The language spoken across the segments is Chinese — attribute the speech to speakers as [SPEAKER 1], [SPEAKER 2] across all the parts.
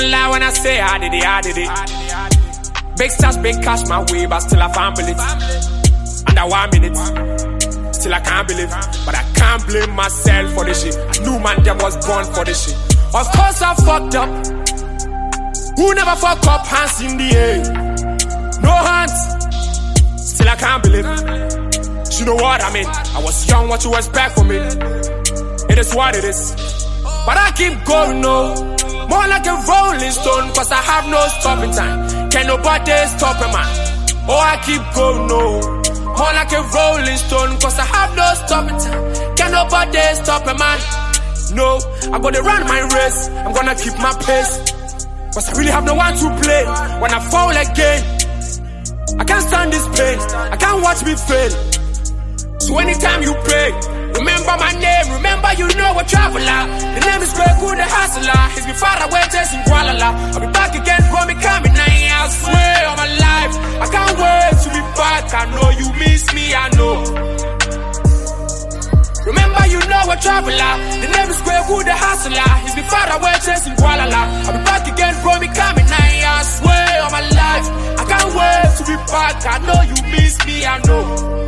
[SPEAKER 1] don't lie when I say ah, I did it, ah, I did it. Big stars, big cash my way, but still I fumble it. Under one minute, till I can't believe. But I can't blame myself for this shit. I knew man them was born for this shit. Of course I fucked up. Who never fuck up? Hands in the air. No hands. Still I can't believe. You know what I mean? I was young, what you expect from me? It is what it is. But I keep going, no. More like a rolling stone, cause I have no stopping time. Can nobody stop a man? Oh, I keep going, no. More like a rolling stone, cause I have no stopping time. Can nobody stop a man? No, I'm gonna run my race. I'm gonna keep my pace. Cause I really have no one to play. When I fall again, I can't stand this pain. I can't watch me fail. So anytime you pray, remember my name, remember you know a traveler. The name is Greg Good, the hustler. He's been far away chasing Kuala I'll be back again, for me coming. I swear on my life, I can't wait to be back. I know you miss me, I know. Remember you know a traveler. The name is Greg Good, the hustler. He's been far away chasing Kuala I'll be back again, for me coming. I swear on my life, I can't wait to be back. I know you miss me, I know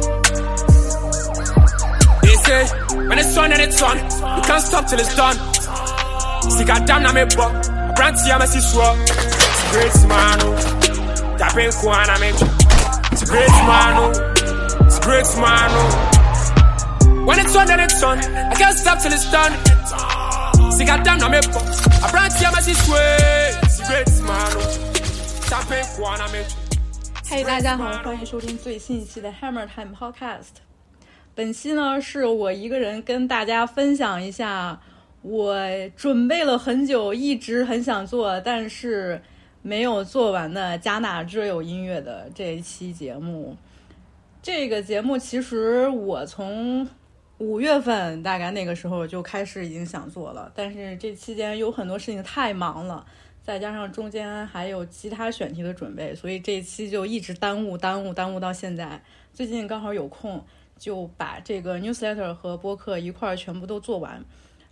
[SPEAKER 1] They say, when it's on and it's on, you can't stop till it's done. See, goddamn, na me buck. Brandy, I'm a siswa. It's a great man, oh. Tapping Kuana, me. It's a great man, oh. It's a great man, oh. When it's on and it's on, I can't stop till it's done. See, goddamn, na me buck. Brandy, I'm a siswa. It's a great man, oh. Tapping Kuana, me.
[SPEAKER 2] 嘿，大家好，欢迎收听最新一期的 Hammer Time Podcast。 本期呢，是我一个人跟大家分享一下我准备了很久，一直很想做，但是没有做完的加纳之友音乐的这一期节目。这个节目其实我从五月份大概那个时候就开始已经想做了，但是这期间有很多事情太忙了，再加上中间还有其他选题的准备，所以这一期就一直耽误、耽误、耽误到现在。最近刚好有空。就把这个 newsletter 和播客一块儿全部都做完，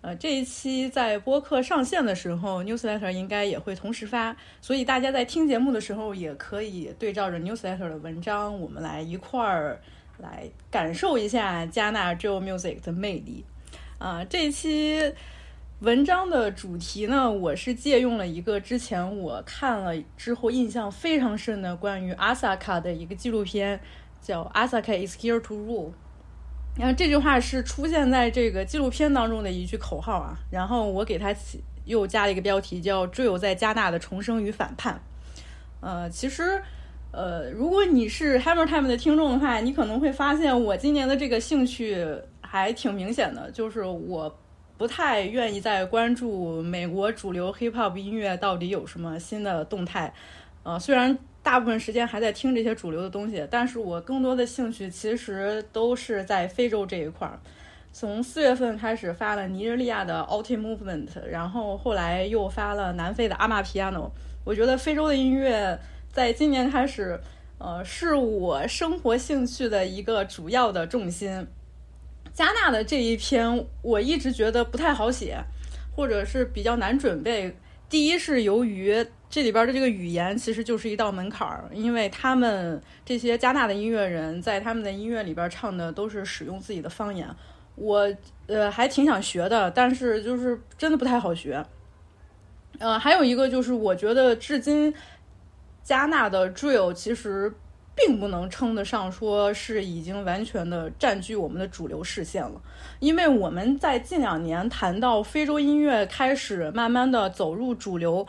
[SPEAKER 2] 呃，这一期在播客上线的时候，newsletter 应该也会同时发，所以大家在听节目的时候也可以对照着 newsletter 的文章，我们来一块儿来感受一下加纳 Joe Music 的魅力。啊，这一期文章的主题呢，我是借用了一个之前我看了之后印象非常深的关于阿萨卡的一个纪录片。叫 Asaka is here to rule，然后这句话是出现在这个纪录片当中的一句口号啊。然后我给它起又加了一个标题，叫“追有在加纳的重生与反叛”。呃，其实，呃，如果你是 Hammer Time 的听众的话，你可能会发现我今年的这个兴趣还挺明显的，就是我不太愿意再关注美国主流 Hip Hop 音乐到底有什么新的动态。呃，虽然。大部分时间还在听这些主流的东西，但是我更多的兴趣其实都是在非洲这一块儿。从四月份开始发了尼日利亚的 Alti Movement，然后后来又发了南非的阿玛 Piano。我觉得非洲的音乐在今年开始，呃，是我生活兴趣的一个主要的重心。加纳的这一篇我一直觉得不太好写，或者是比较难准备。第一是由于这里边的这个语言其实就是一道门槛儿，因为他们这些加纳的音乐人在他们的音乐里边唱的都是使用自己的方言，我呃还挺想学的，但是就是真的不太好学。呃，还有一个就是我觉得至今加纳的 drill 其实。并不能称得上说是已经完全的占据我们的主流视线了，因为我们在近两年谈到非洲音乐开始慢慢的走入主流，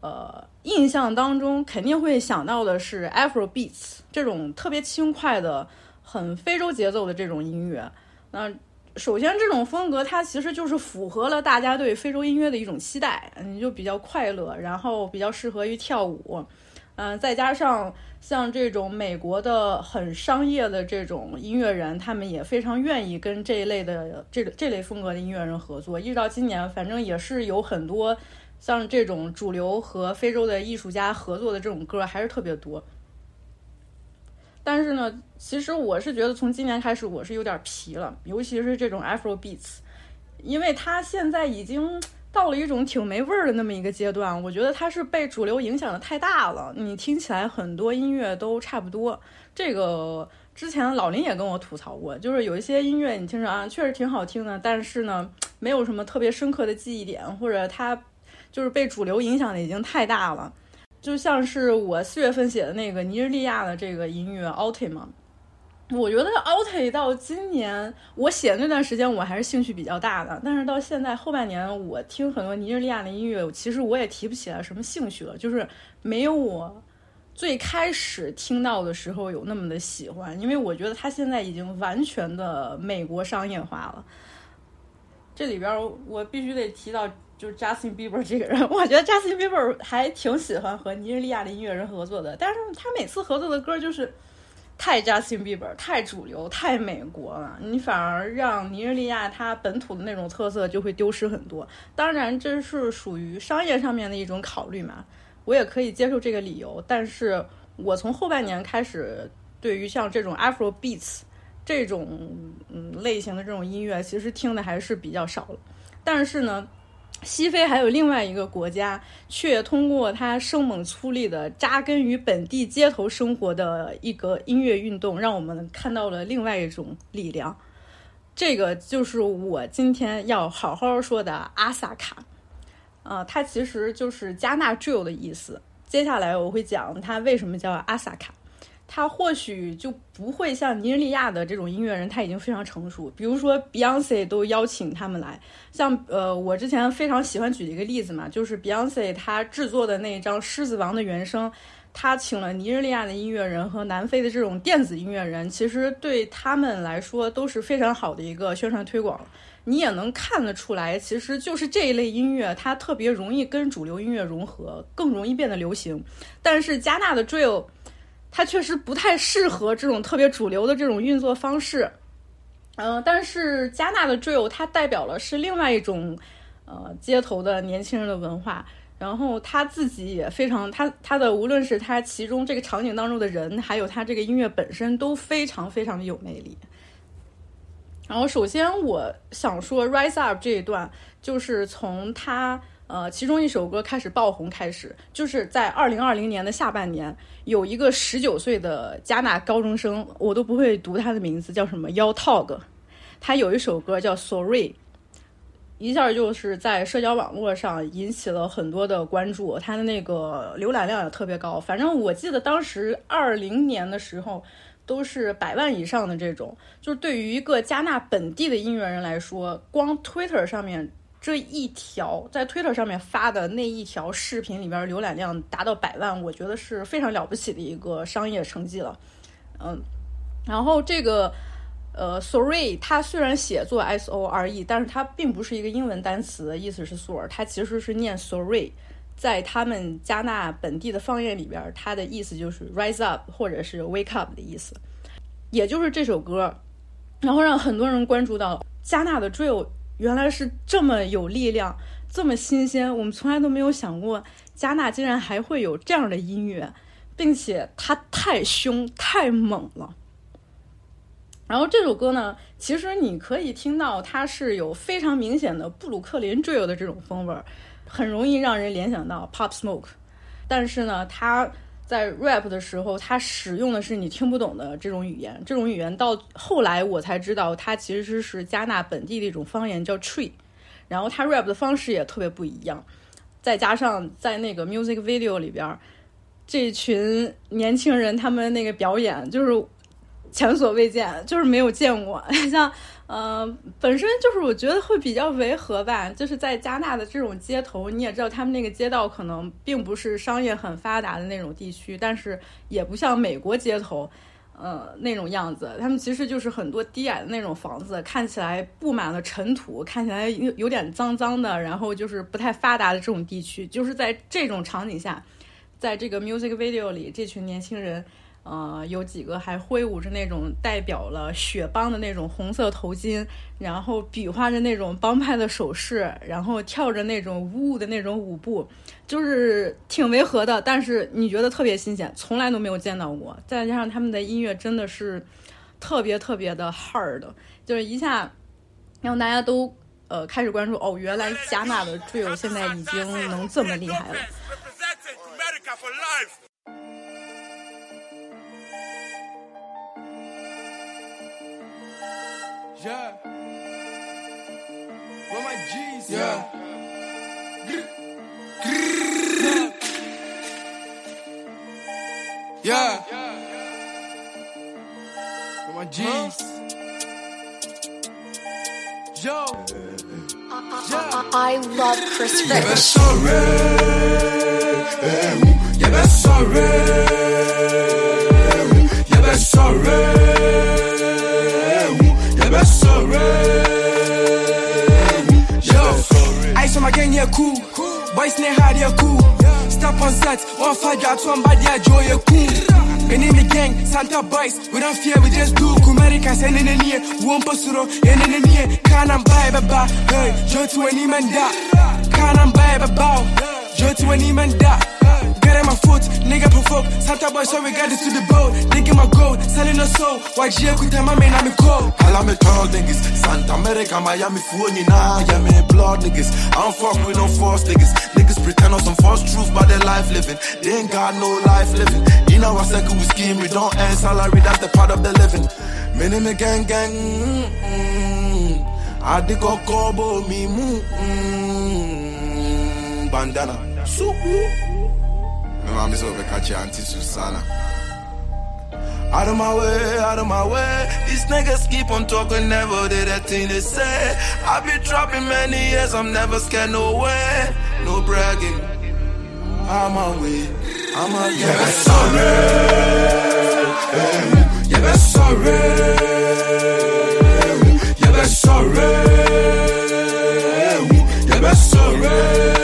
[SPEAKER 2] 呃，印象当中肯定会想到的是 Afro Beats 这种特别轻快的、很非洲节奏的这种音乐。那首先这种风格它其实就是符合了大家对非洲音乐的一种期待，你就比较快乐，然后比较适合于跳舞。嗯，再加上像这种美国的很商业的这种音乐人，他们也非常愿意跟这一类的这这类风格的音乐人合作。一直到今年，反正也是有很多像这种主流和非洲的艺术家合作的这种歌，还是特别多。但是呢，其实我是觉得从今年开始，我是有点疲了，尤其是这种 Afro Beats，因为它现在已经到了一种挺没味儿的那么一个阶段。我觉得它是被主流影响的太大了，你听起来很多音乐都差不多。这个之前老林也跟我吐槽过，就是有一些音乐你听着啊，确实挺好听的，但是呢，没有什么特别深刻的记忆点，或者它就是被主流影响的已经太大了。就像是我四月份写的那个尼日利亚的这个音乐 Alti 嘛。我觉得 Alti 到今年我写的那段时间，我还是兴趣比较大的。但是到现在后半年，我听很多尼日利亚的音乐，其实我也提不起来什么兴趣了，就是没有我最开始听到的时候有那么的喜欢。因为我觉得他现在已经完全的美国商业化了。这里边我必须得提到，就是 Justin Bieber 这个人，我觉得 Justin Bieber 还挺喜欢和尼日利亚的音乐人合作的，但是他每次合作的歌就是。太 Justin Bieber，太主流，太美国了，你反而让尼日利亚它本土的那种特色就会丢失很多。当然，这是属于商业上面的一种考虑嘛，我也可以接受这个理由。但是我从后半年开始，对于像这种 Afro Beats 这种嗯类型的这种音乐，其实听的还是比较少了。但是呢。西非还有另外一个国家，却通过它生猛粗粝的扎根于本地街头生活的一个音乐运动，让我们看到了另外一种力量。这个就是我今天要好好说的阿萨卡。啊，它其实就是加纳 drill 的意思。接下来我会讲它为什么叫阿萨卡。他或许就不会像尼日利亚的这种音乐人，他已经非常成熟。比如说，Beyonce 都邀请他们来。像呃，我之前非常喜欢举的一个例子嘛，就是 Beyonce 他制作的那一张《狮子王》的原声，他请了尼日利亚的音乐人和南非的这种电子音乐人，其实对他们来说都是非常好的一个宣传推广。你也能看得出来，其实就是这一类音乐，它特别容易跟主流音乐融合，更容易变得流行。但是加纳的 Drill。它确实不太适合这种特别主流的这种运作方式，嗯，但是加纳的 drill 它代表了是另外一种，呃，街头的年轻人的文化，然后他自己也非常，他他的无论是他其中这个场景当中的人，还有他这个音乐本身都非常非常的有魅力。然后首先我想说 rise up 这一段，就是从他。呃，其中一首歌开始爆红，开始就是在二零二零年的下半年，有一个十九岁的加纳高中生，我都不会读他的名字，叫什么 Yotog，他有一首歌叫 Sorry，一下就是在社交网络上引起了很多的关注，他的那个浏览量也特别高。反正我记得当时二零年的时候，都是百万以上的这种。就是对于一个加纳本地的音乐人来说，光 Twitter 上面。这一条在 Twitter 上面发的那一条视频里边浏览量达到百万，我觉得是非常了不起的一个商业成绩了。嗯，然后这个呃，Sorry，它虽然写作 S O R E，但是它并不是一个英文单词，意思是 Sorry，它其实是念 Sorry，在他们加纳本地的方言里边，它的意思就是 Rise Up 或者是 Wake Up 的意思，也就是这首歌，然后让很多人关注到加纳的 Drill。原来是这么有力量，这么新鲜，我们从来都没有想过加纳竟然还会有这样的音乐，并且它太凶太猛了。然后这首歌呢，其实你可以听到它是有非常明显的布鲁克林 drill 的这种风味儿，很容易让人联想到 Pop Smoke，但是呢，它。在 rap 的时候，他使用的是你听不懂的这种语言，这种语言到后来我才知道，它其实是加纳本地的一种方言，叫 tree。然后他 rap 的方式也特别不一样，再加上在那个 music video 里边，这群年轻人他们那个表演就是前所未见，就是没有见过，像。嗯，本身就是我觉得会比较违和吧，就是在加纳的这种街头，你也知道他们那个街道可能并不是商业很发达的那种地区，但是也不像美国街头，呃那种样子，他们其实就是很多低矮的那种房子，看起来布满了尘土，看起来有有点脏脏的，然后就是不太发达的这种地区，就是在这种场景下，在这个 music video 里，这群年轻人。呃，有几个还挥舞着那种代表了雪邦的那种红色头巾，然后比划着那种帮派的手势，然后跳着那种呜呜的那种舞步，就是挺违和的。但是你觉得特别新鲜，从来都没有见到过。再加上他们的音乐真的是特别特别的 hard，就是一下让大家都呃开始关注哦，原来加纳的 drill 现在已经能这么厉害了。
[SPEAKER 3] Yeah. Where my G's? Yeah. Yeah. Where my G's? Yo.
[SPEAKER 4] I love Chris
[SPEAKER 3] Yeah,
[SPEAKER 4] Rich.
[SPEAKER 3] ben sorry. Yeah, ben sorry. Yeah, ben sorry. Yeah, cool. Boys, ne hard, yeah, cool. Step on set, one fight, got one body, yeah, joy, yeah, cool. In the gang, Santa boys, we don't fear, we just do. Kumarika, send in the near, one posuro, and in the near. Can I'm by, baba, hey, Joe to any man da. Can I'm by, baba, Joe to any man da. My foot, nigga provoke. Santa boy, so we got this to the boat. Nigga my gold, selling a soul. Could tell my man I'm a cold.
[SPEAKER 5] All me tall niggas, Santa America, Miami, phone you now, yeah, me blood niggas. I don't fuck with no false niggas. Niggas pretend on some false truth, but their life living. They ain't got no life living. You know, I second we scheme, we don't earn salary, that's the part of the living. Mini me gang gang, mm-mm. I dig a kobo me, mm-mm. bandana. Suku. Mama, so we catch Auntie Susana. Out of my way, out of my way. These niggas keep on talking, never did that thing they say. I be dropping many years, I'm never scared, no way, no bragging. I'm my way, I'm my yeah,
[SPEAKER 3] Yeah, sorry. Yeah, ben sorry. Yeah, ben sorry. Yeah, ben sorry.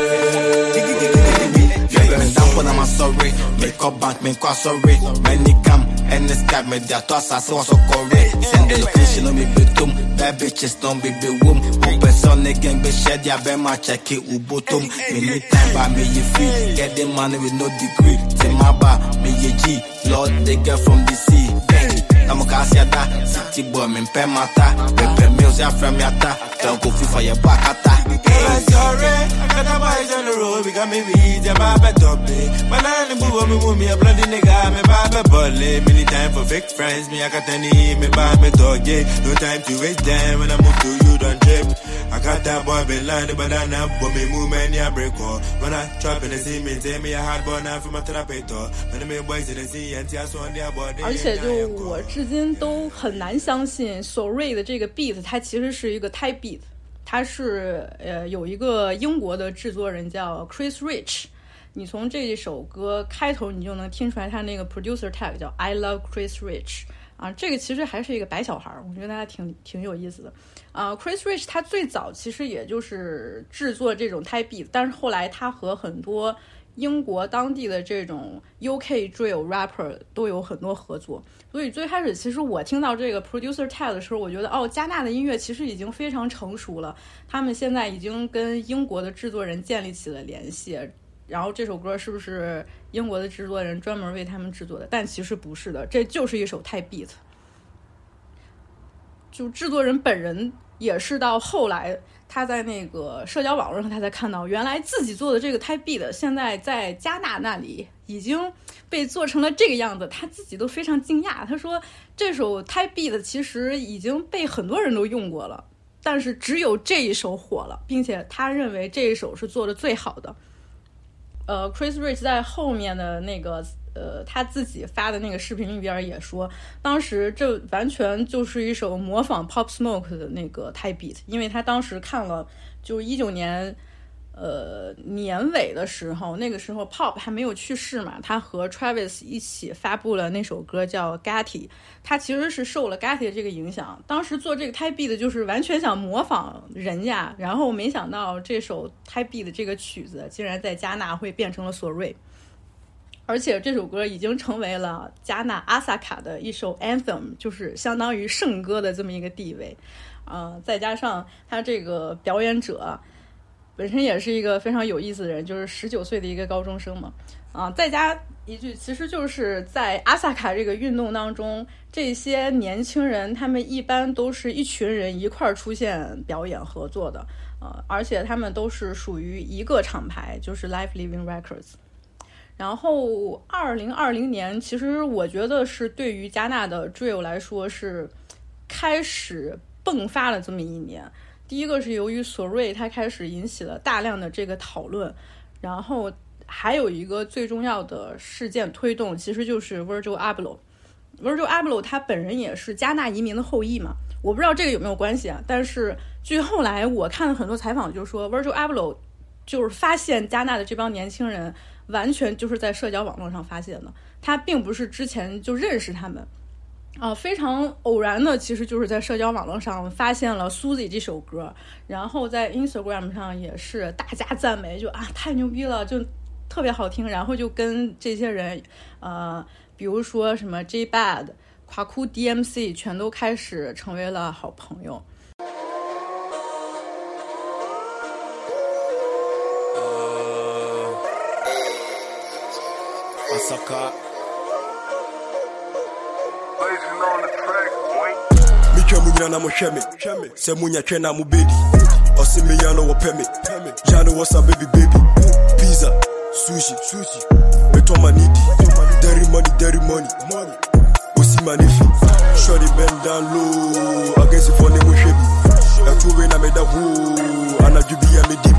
[SPEAKER 6] Yeah, me down when I'm sorry. Make up bank, me kwa sorry. Many cam, and this cat me there. Toss us so so correct. Send the location on me betum. Bad bitches don't be be womb. One person they gang be shed. Yeah, be my check it ubotum. Me need time by me you free. Get the money with no degree. Take my bar, me ye G. Lord, they get from the sea. Bang. I'm a casiada, city boy, me pay mata. Pepe mills, ya from yata. Don't go free for your back ata.
[SPEAKER 7] I'm sorry, I got the boys on the road, we got me weed, yeah, my top it. But I ain't move me, move me, a bloody nigga, me buy me bullet. Many time for fake friends, me, I got any, me buy me dog, yeah. No time to waste time, when I move to you, don't trip. I got that boy, be lying, but I know, but me move, man, yeah, break all. When I trap in the see me, tell me a hard boy, now from my therapist. When the boys in the sea, and see us on their body.
[SPEAKER 2] 而且就我至今都很难相信索瑞的这个 beat，它其实是一个 type beat，它是呃有一个英国的制作人叫 Chris Rich。你从这一首歌开头，你就能听出来他那个 producer tag 叫 I love Chris Rich 啊，这个其实还是一个白小孩儿，我觉得他挺挺有意思的啊。Chris Rich 他最早其实也就是制作这种 type beat，但是后来他和很多英国当地的这种 UK drill rapper 都有很多合作，所以最开始其实我听到这个 producer tag 的时候，我觉得哦，加纳的音乐其实已经非常成熟了，他们现在已经跟英国的制作人建立起了联系。然后这首歌是不是英国的制作人专门为他们制作的？但其实不是的，这就是一首 type beat。就制作人本人也是到后来，他在那个社交网络上，他才看到原来自己做的这个 type beat，现在在加纳那里已经被做成了这个样子，他自己都非常惊讶。他说这首 type beat 其实已经被很多人都用过了，但是只有这一首火了，并且他认为这一首是做的最好的。呃，Chris Rich 在后面的那个呃他自己发的那个视频里边也说，当时这完全就是一首模仿 Pop Smoke 的那个 type beat，因为他当时看了就一九年呃年尾的时候，那个时候 Pop 还没有去世嘛，他和 Travis 一起发布了那首歌叫 Gatti，他其实是受了 Gatti 的这个影响，当时做这个 type beat 就是完全想模仿人家，然后没想到这首 type B 的这个曲子竟然在加纳会变成了索瑞。而且这首歌已经成为了加纳阿萨卡的一首 anthem，就是相当于圣歌的这么一个地位。呃，再加上他这个表演者本身也是一个非常有意思的人，就是十九岁的一个高中生嘛。啊，再加一句，其实就是在阿萨卡这个运动当中，这些年轻人他们一般都是一群人一块儿出现表演合作的，呃，而且他们都是属于一个厂牌，就是 Life Living Records。然后，二零二零年，其实我觉得是对于加纳的 drill 来说是开始迸发了这么一年。第一个是由于索瑞他开始引起了大量的这个讨论，然后还有一个最重要的事件推动，其实就是 Virgil Abloh。Virgil Abloh 他本人也是加纳移民的后裔嘛，我不知道这个有没有关系啊。但是据后来我看了很多采访，就说 Virgil Abloh 就是发现加纳的这帮年轻人。完全就是在社交网络上发现的，他并不是之前就认识他们，啊，非常偶然的，其实就是在社交网络上发现了《Susie》这首歌，然后在 Instagram 上也是大加赞美，就啊太牛逼了，就特别好听，然后就跟这些人，呃，比如说什么 J Bad、夸酷 DMC，全都开始成为了好朋友。
[SPEAKER 6] mwana muhwɛ me sɛ munyatwɛ na mobɛdi ɔse meyɛ no wɔpɛ me ya baby baby. Pizza. Sushi. Sushi. Metɔ di dary money dary money osi ma ne fi shɔde bɛn down low agansifoɔ ne mohwɛ bi ɛtowe na meda
[SPEAKER 8] hoo anadwo bi a medi.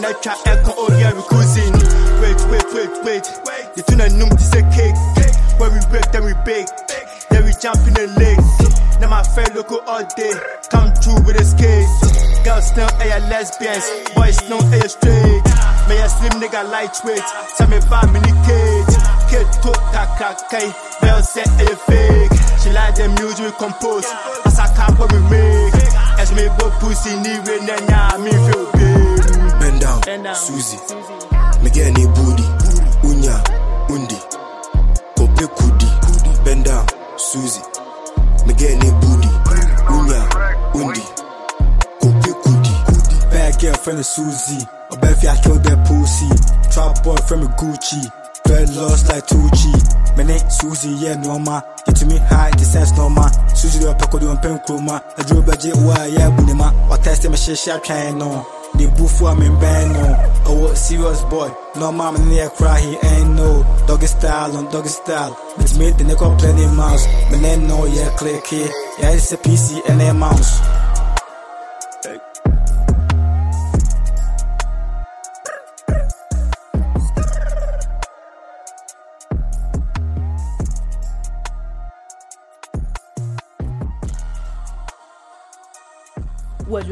[SPEAKER 8] Echo oh yeah, we cruising. Wait, wait, wait, wait. The tuna num this a cake. When we break, then we bake. Then we jump in the lake. Now my friend look all day. Come through with a skate. Girls know are lesbians. Boys know are straight. Me a slim nigga lightweight. kuruma aduro bɛgye wo a
[SPEAKER 9] yɛ abu test ma ɔtɛste mehyehyɛ atwɛn no ne bufu a membɛn no ɔwɔ serious boy. No ɔma me ne yɛ he ain't no doggy style on doggy style. Metumi de ne kɔplɛ ne mouse. Me ne no yɛ Yeah, yɛayɛ a pc and a mouse.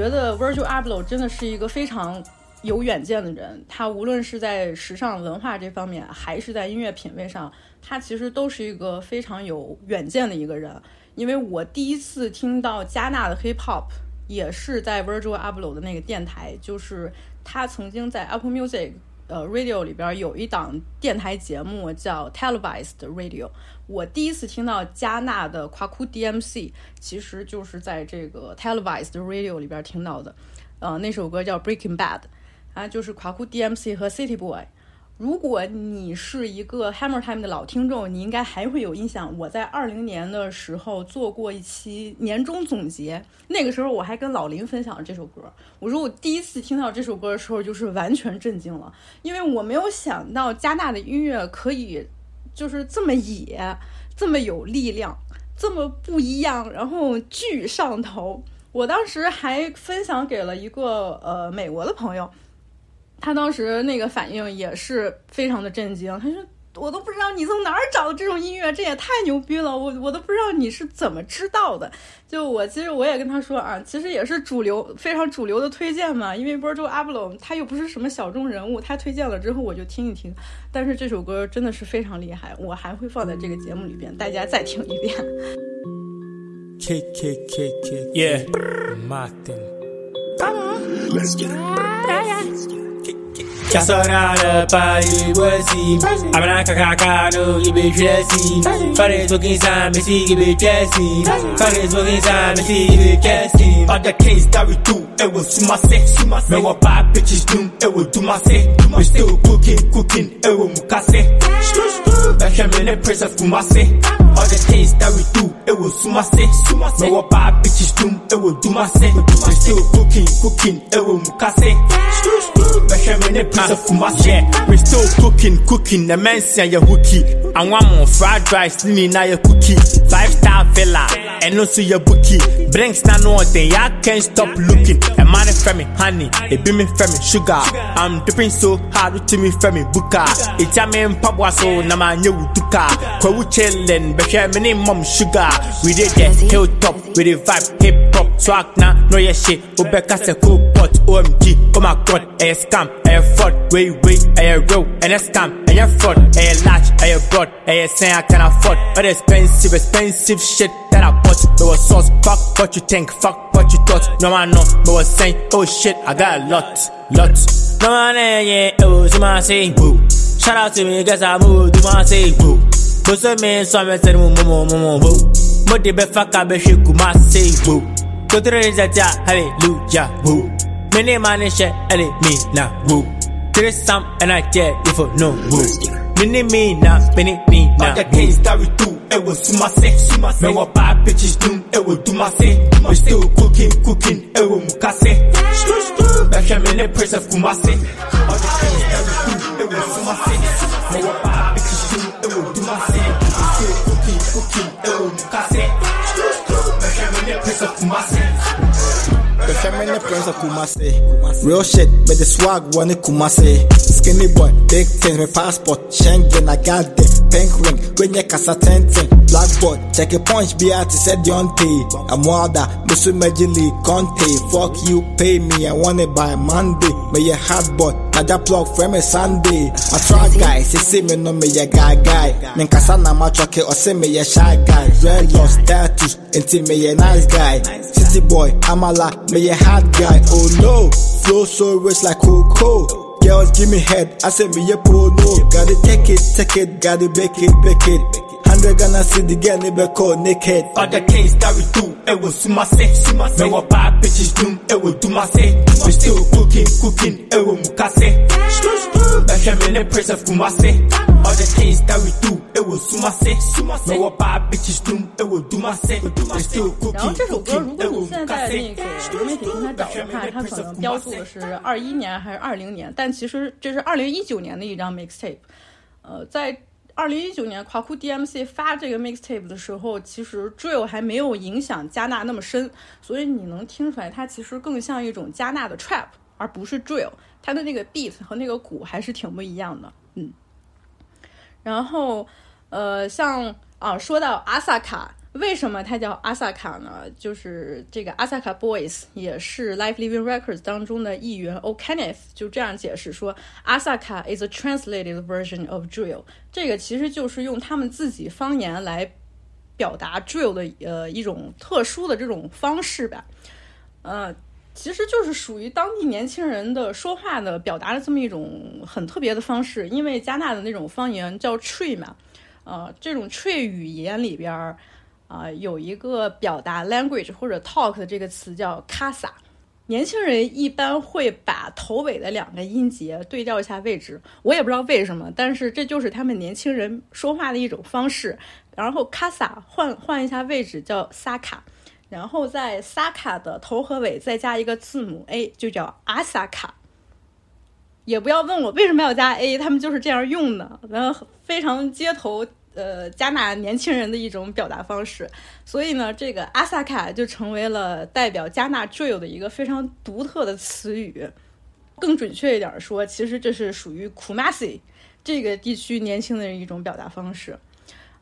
[SPEAKER 2] 觉得 Virgil Abloh 真的是一个非常有远见的人，他无论是在时尚文化这方面，还是在音乐品味上，他其实都是一个非常有远见的一个人。因为我第一次听到加纳的 hip hop，也是在 Virgil Abloh 的那个电台，就是他曾经在 Apple Music 呃 Radio 里边有一档电台节目叫 Televised Radio。我第一次听到加纳的夸酷 DMC，其实就是在这个 Televised Radio 里边听到的。呃，那首歌叫 Breaking Bad，啊，就是夸酷 DMC 和 City Boy。如果你是一个 Hammer Time 的老听众，你应该还会有印象。我在二零年的时候做过一期年终总结，那个时候我还跟老林分享了这首歌。我说我第一次听到这首歌的时候，就是完全震惊了，因为我没有想到加纳的音乐可以就是这么野，这么有力量，这么不一样，然后巨上头。我当时还分享给了一个呃美国的朋友。他当时那个反应也是非常的震惊，他说。我都不知道你从哪儿找的这种音乐，这也太牛逼了！我我都不知道你是怎么知道的。就我其实我也跟他说啊，其实也是主流非常主流的推荐嘛。因为 Virgil Abloh 他又不是什么小众人物，他推荐了之后我就听一听。但是这首歌真的是非常厉害，我还会放在这个节目里边，大家再听一遍。
[SPEAKER 8] K K K K Yeah Martin Come on Let's get it Qu'à sonner le pari voici Abana kaka no ibe dressy Fare smoking some me see ibe dressy Fare smoking some me see ibe dressy All the case that we do it was sumase Me what bad bitches do it was do my say We still cooking cooking it was mukase Back him in the prince of Kumase All the things that we do it was sumase Me what bad bitches do it was do my say We still cooking cooking it was mukase Back him in the prince of Kumase
[SPEAKER 10] Yeah, we still cooking, cooking. The man say you hooky. I want more fried rice, nini na your cookie. Five star villa, and also your bookie. Brinks na no thing, I can't stop looking. A man for me, honey, it be me for me, sugar. I'm dipping so hard to me for me, buka. It's a man papa so na man you duka. Kwa wu chillin', yeah, me name mom sugar. We did the hilltop, we did vibe hip hop, swag na, no yeah shit. Ubeka se cool pot, OMG, oh my god, a scam, a fraud. Wait, wait, a real, and a scam, a fraud, a large, a broad, a saying I can afford. But expensive, expensive shit that I bought. No was sauce, fuck what you think, fuck what you thought. No man know, but was saying, oh shit, I got a lot, lot. No man, yeah, it was my say, woo. Shout out to me, guess I moved, do my say, woo. Cause I mean, so I'm saying, woo, woo, woo, woo. But the best fuck I be shit, my say, woo. Go to the hallelujah, woo. Many man is shit, and it me now, woo. There some and I dare you for no woo. Mini me na, mini me na.
[SPEAKER 6] All things that we do, it was sumase. Me what bad bitches do, eh, it will do my say. We still cooking, cooking, it will mukase. Back in the place of Kumase.
[SPEAKER 9] Feminine prince of Kumase. Real shit, but the swag one in Kumase. Skinny boy, big things, my passport, Schengen, I got the pink ring, when you casa tenting. Blackboard, check a punch, be out, said Deontay. I'm wilder, Mr. Majili, Conte. Fuck you, pay me, I want it by Monday. May your hard boy, I just plug from a Sunday. I try guys, they see me no me a guy guy. Men kasana ma choke or say me a shy guy. Red lost status, until me a nice guy. City boy, I'm a lot, me a hard guy. Oh no, flow so rich like Coco. Girls give me head, I say me a pro no. Gotta take it, take it, gotta bake it, bake it.
[SPEAKER 2] 然后这首歌如果你现在在那个媒体平台找的可能标注的是话它可能标注的是二一年还是二零年但其实这是二零一九年的一张 mixtape 呃在二零一九年夸库 DMC 发这个 mixtape 的时候，其实 drill 还没有影响加纳那么深，所以你能听出来它其实更像一种加纳的 trap，而不是 drill。它的那个 beat 和那个鼓还是挺不一样的，嗯。然后，呃，像啊，说到阿萨卡，为什么它叫阿萨卡呢？就是这个阿萨卡 Boys 也是 Life Living Records 当中的一员 O Kenneth 就这样解释说，阿萨卡 is a translated version of drill。这个其实就是用他们自己方言来表达 drill 的呃一种特殊的这种方式吧，呃。其实就是属于当地年轻人的说话的表达的这么一种很特别的方式，因为加纳的那种方言叫 tree 嘛，呃，这种 tree 语言里边啊、有一个表达 language 或者 talk 的这个词叫 casa。年轻人一般会把头尾的两个音节对调一下位置，我也不知道为什么，但是这就是他们年轻人说话的一种方式。然后 casa 换换一下位置叫 saka。然后在萨卡的头和尾再加一个字母 A，就叫阿萨卡。也不要问我为什么要加 A，他们就是这样用的，然后非常街头呃加纳年轻人的一种表达方式。所以呢，这个阿萨卡就成为了代表加纳 drill 的一个非常独特的词语。更准确一点说，其实这是属于 Kumasi 这个地区年轻的一种表达方式。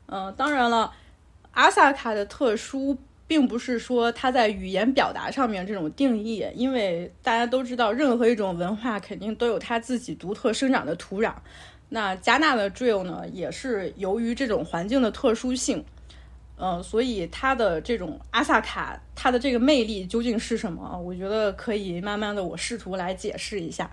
[SPEAKER 2] 嗯，当然了，阿萨卡的特殊并不是说它在语言表达上面这种定义，因为大家都知道，任何一种文化肯定都有它自己独特生长的土壤。那加纳的 drill 呢，也是由于这种环境的特殊性。嗯，所以它的这种阿萨卡，它的这个魅力究竟是什么？我觉得可以慢慢的，我试图来解释一下。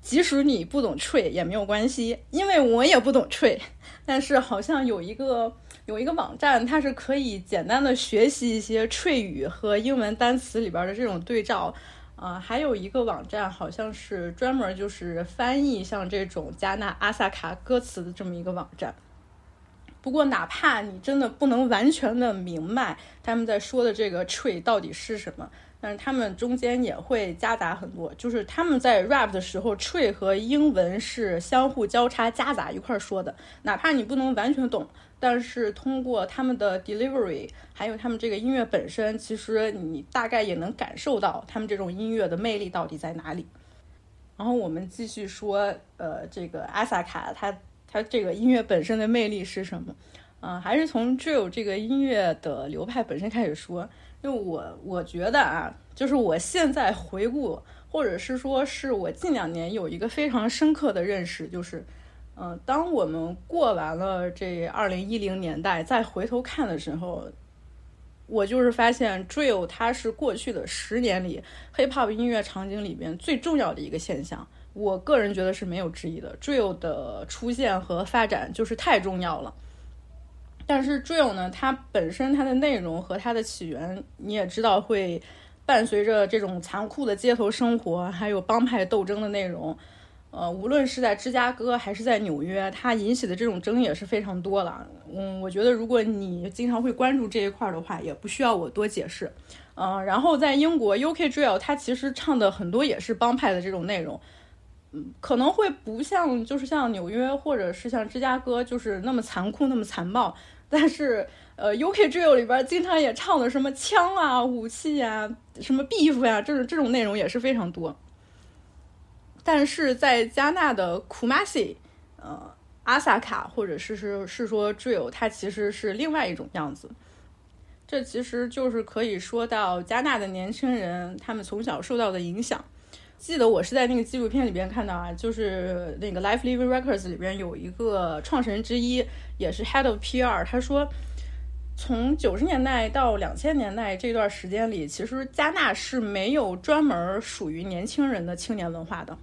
[SPEAKER 2] 即使你不懂 tree 也没有关系，因为我也不懂 tree。但是好像有一个有一个网站，它是可以简单的学习一些 tree 语和英文单词里边的这种对照。啊，还有一个网站好像是专门就是翻译像这种加纳阿萨卡歌词的这么一个网站。不过，哪怕你真的不能完全的明白他们在说的这个 tree 到底是什么，但是他们中间也会夹杂很多，就是他们在 rap 的时候，tree 和英文是相互交叉夹杂一块儿说的。哪怕你不能完全懂，但是通过他们的 delivery，还有他们这个音乐本身，其实你大概也能感受到他们这种音乐的魅力到底在哪里。然后我们继续说，呃，这个阿萨卡他。他这个音乐本身的魅力是什么？嗯，还是从 drill 这个音乐的流派本身开始说。因为我我觉得啊，就是我现在回顾，或者是说是我近两年有一个非常深刻的认识，就是，嗯，当我们过完了这二零一零年代，再回头看的时候，我就是发现 drill 它是过去的十年里 hip hop 音乐场景里边最重要的一个现象。我个人觉得是没有之一的，drill 的出现和发展就是太重要了。但是 drill 呢，它本身它的内容和它的起源，你也知道会伴随着这种残酷的街头生活，还有帮派斗争的内容。呃，无论是在芝加哥还是在纽约，它引起的这种争议也是非常多了。嗯，我觉得如果你经常会关注这一块的话，也不需要我多解释。嗯，然后在英国 UK drill，它其实唱的很多也是帮派的这种内容。嗯可能会不像，就是像纽约或者是像芝加哥，就是那么残酷、那么残暴。但是，呃，UK drill 里边经常也唱的什么枪啊、武器啊、什么 beef 呀，这种这种内容也是非常多。但是在加纳的 Kumasi，呃，阿萨卡或者是是是说 drill，它其实是另外一种样子。这其实就是可以说到加纳的年轻人，他们从小受到的影响。记得我是在那个纪录片里边看到啊，就是那个 Life Living Records 里边有一个创始人之一，也是 Head of PR，他说，从九十年代到两千年代这段时间里，其实加纳是没有专门属于年轻人的青年文化的。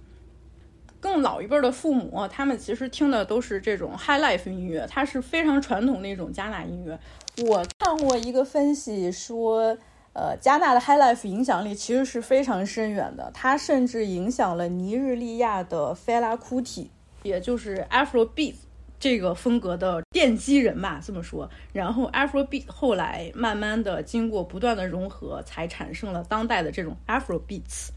[SPEAKER 2] 更老一辈的父母，他们其实听的都是这种 High Life 音乐，它是非常传统的一种加纳音乐。我看过一个分析说。呃，加纳的 High Life 影响力其实是非常深远的，它甚至影响了尼日利亚的 Fela Kuti，也就是 Afrobeat 这个风格的奠基人吧，这么说。然后 Afrobeat 后来慢慢的经过不断的融合，才产生了当代的这种 Afrobeats。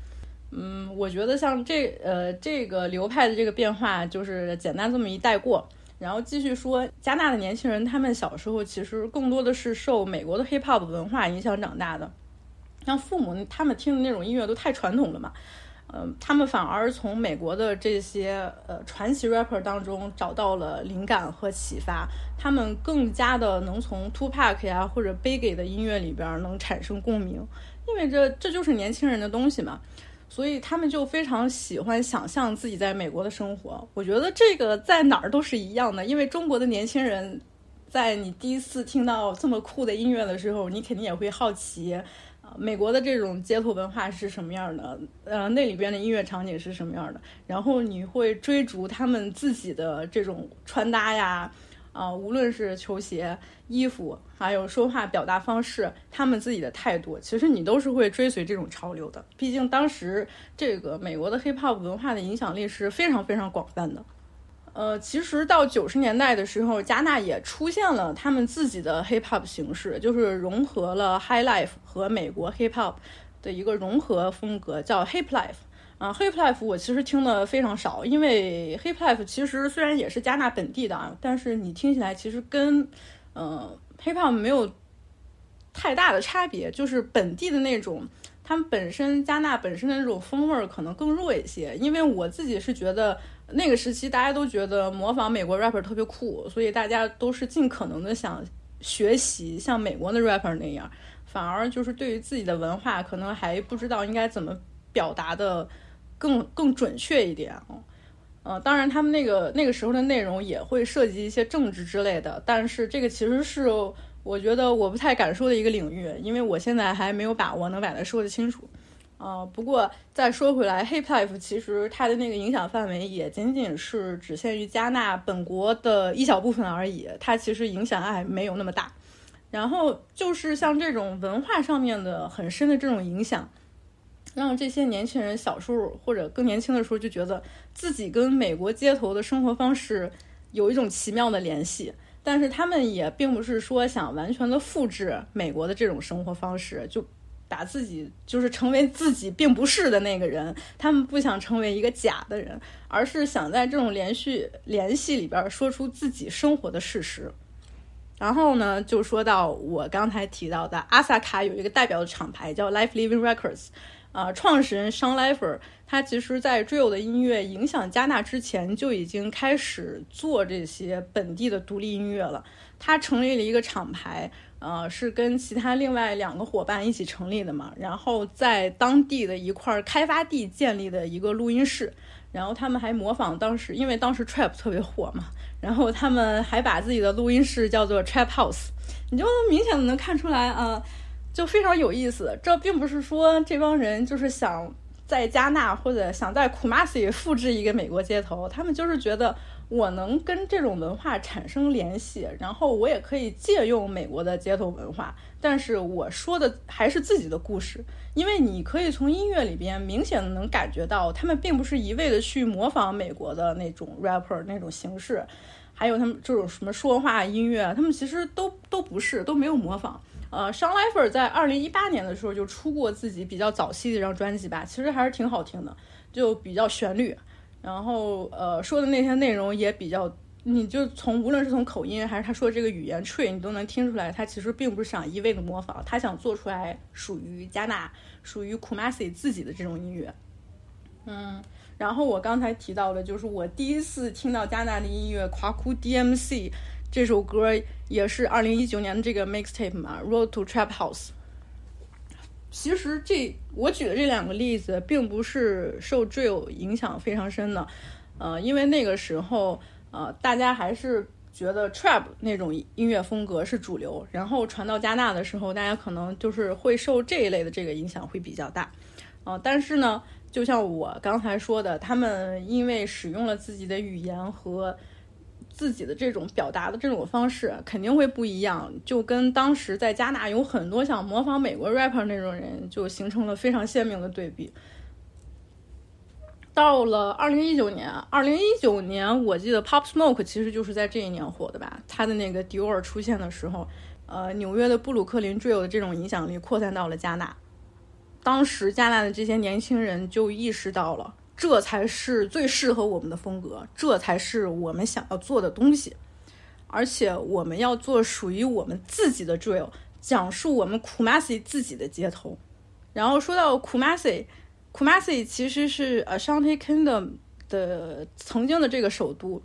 [SPEAKER 2] 嗯，我觉得像这呃这个流派的这个变化，就是简单这么一带过。然后继续说，加纳的年轻人，他们小时候其实更多的是受美国的 hip hop 文化影响长大的。像父母他们听的那种音乐都太传统了嘛，嗯，他们反而从美国的这些呃传奇 rapper 当中找到了灵感和启发。他们更加的能从 Tupac 呀或者 Biggie 的音乐里边能产生共鸣，因为这这就是年轻人的东西嘛。所以他们就非常喜欢想象自己在美国的生活。我觉得这个在哪儿都是一样的，因为中国的年轻人，在你第一次听到这么酷的音乐的时候，你肯定也会好奇，啊，美国的这种街头文化是什么样的？呃，那里边的音乐场景是什么样的？然后你会追逐他们自己的这种穿搭呀。啊，无论是球鞋、衣服，还有说话表达方式，他们自己的态度，其实你都是会追随这种潮流的。毕竟当时这个美国的 hip hop 文化的影响力是非常非常广泛的。呃，其实到九十年代的时候，加纳也出现了他们自己的 hip hop 形式，就是融合了 high life 和美国 hip hop 的一个融合风格，叫 hip life。啊，hip life 我其实听的非常少，因为 hip life 其实虽然也是加纳本地的啊，但是你听起来其实跟，呃，hip hop 没有太大的差别，就是本地的那种他们本身加纳本身的那种风味儿可能更弱一些。因为我自己是觉得那个时期大家都觉得模仿美国 rapper 特别酷，所以大家都是尽可能的想学习像美国的 rapper 那样，反而就是对于自己的文化可能还不知道应该怎么表达的更更准确一点哦。呃，当然，他们那个那个时候的内容也会涉及一些政治之类的，但是这个其实是我觉得我不太敢说的一个领域，因为我现在还没有把握能把它说得清楚。呃，不过再说回来，hip life 其实它的那个影响范围也仅仅是只限于加纳本国的一小部分而已，它其实影响还没有那么大。然后就是像这种文化上面的很深的这种影响。让这些年轻人小时候或者更年轻的时候就觉得自己跟美国街头的生活方式有一种奇妙的联系，但是他们也并不是说想完全的复制美国的这种生活方式，就把自己就是成为自己并不是的那个人。他们不想成为一个假的人，而是想在这种连续联系里边说出自己生活的事实。然后呢，就说到我刚才提到的阿萨卡有一个代表的厂牌叫 Life Living Records。啊，创始人 Sean Lifer，他其实在 drill 的音乐影响加纳之前就已经开始做这些本地的独立音乐了。他成立了一个厂牌，呃，是跟其他另外两个伙伴一起成立的嘛。然后在当地的一块开发地建立的一个录音室，然后他们还模仿当时，因为当时 trap 特别火嘛，然后他们还把自己的录音室叫做 trap house，你就明显的能看出来啊。就非常有意思，这并不是说这帮人就是想在加纳或者想在库马西复制一个美国街头，他们就是觉得我能跟这种文化产生联系，然后我也可以借用美国的街头文化，但是我说的还是自己的故事，因为你可以从音乐里边明显的能感觉到，他们并不是一味的去模仿美国的那种 rapper 那种形式，还有他们这种什么说话音乐，他们其实都都不是都没有模仿。呃，Sean Lifer 在二零一八年的时候就出过自己比较早期的一张专辑吧，其实还是挺好听的，就比较旋律，然后呃说的那些内容也比较，你就从无论是从口音还是他说这个语言 tree，你都能听出来，他其实并不是想一味的模仿，他想做出来属于加纳、属于 Kumasi 自己的这种音乐。嗯，然后我刚才提到的就是我第一次听到加纳的音乐，夸库 DMC。这首歌也是二零一九年的这个 mixtape 嘛，《Road to Trap House》。其实这我举的这两个例子，并不是受 drill 影响非常深的，呃，因为那个时候，呃，大家还是觉得 trap 那种音乐风格是主流，然后传到加纳的时候，大家可能就是会受这一类的这个影响会比较大，呃，但是呢，就像我刚才说的，他们因为使用了自己的语言和。自己的这种表达的这种方式肯定会不一样，就跟当时在加纳有很多想模仿美国 rapper 那种人，就形成了非常鲜明的对比。到了二零一九年，二零一九年我记得 Pop Smoke 其实就是在这一年火的吧？他的那个 Dior 出现的时候，呃，纽约的布鲁克林 drill 的这种影响力扩散到了加纳，当时加纳的这些年轻人就意识到了。这才是最适合我们的风格，这才是我们想要做的东西，而且我们要做属于我们自己的 drill，讲述我们 Kumasi 自己的街头。然后说到 Kumasi，Kumasi 其实是 Ashanti Kingdom 的曾经的这个首都，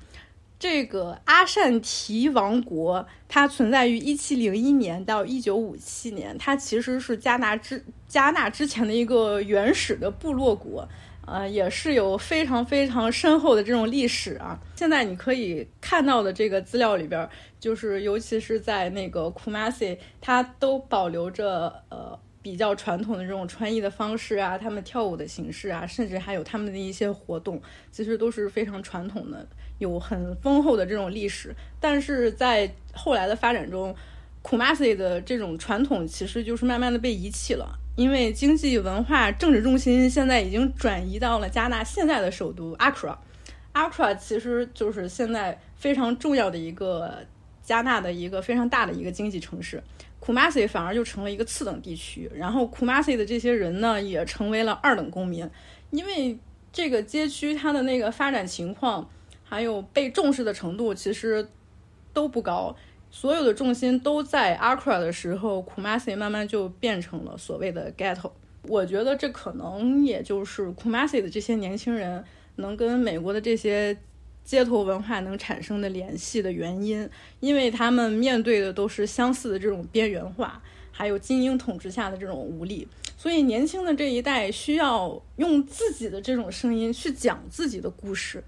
[SPEAKER 2] 这个阿善提王国它存在于一七零一年到一九五七年，它其实是加纳之加纳之前的一个原始的部落国。呃，也是有非常非常深厚的这种历史啊。现在你可以看到的这个资料里边，就是尤其是在那个 Kumasi，它都保留着呃比较传统的这种穿衣的方式啊，他们跳舞的形式啊，甚至还有他们的一些活动，其实都是非常传统的，有很丰厚的这种历史。但是在后来的发展中，Kumasi 的这种传统其实就是慢慢的被遗弃了。因为经济、文化、政治中心现在已经转移到了加纳现在的首都阿克拉，阿克拉其实就是现在非常重要的一个加纳的一个非常大的一个经济城市库马西反而就成了一个次等地区，然后库马西的这些人呢也成为了二等公民，因为这个街区它的那个发展情况还有被重视的程度其实都不高。所有的重心都在 Accra 的时候，Kumasi 慢慢就变成了所谓的 ghetto。我觉得这可能也就是 Kumasi 的这些年轻人能跟美国的这些街头文化能产生的联系的原因，因为他们面对的都是相似的这种边缘化，还有精英统治下的这种无力，所以年轻的这一代需要用自己的这种声音去讲自己的故事，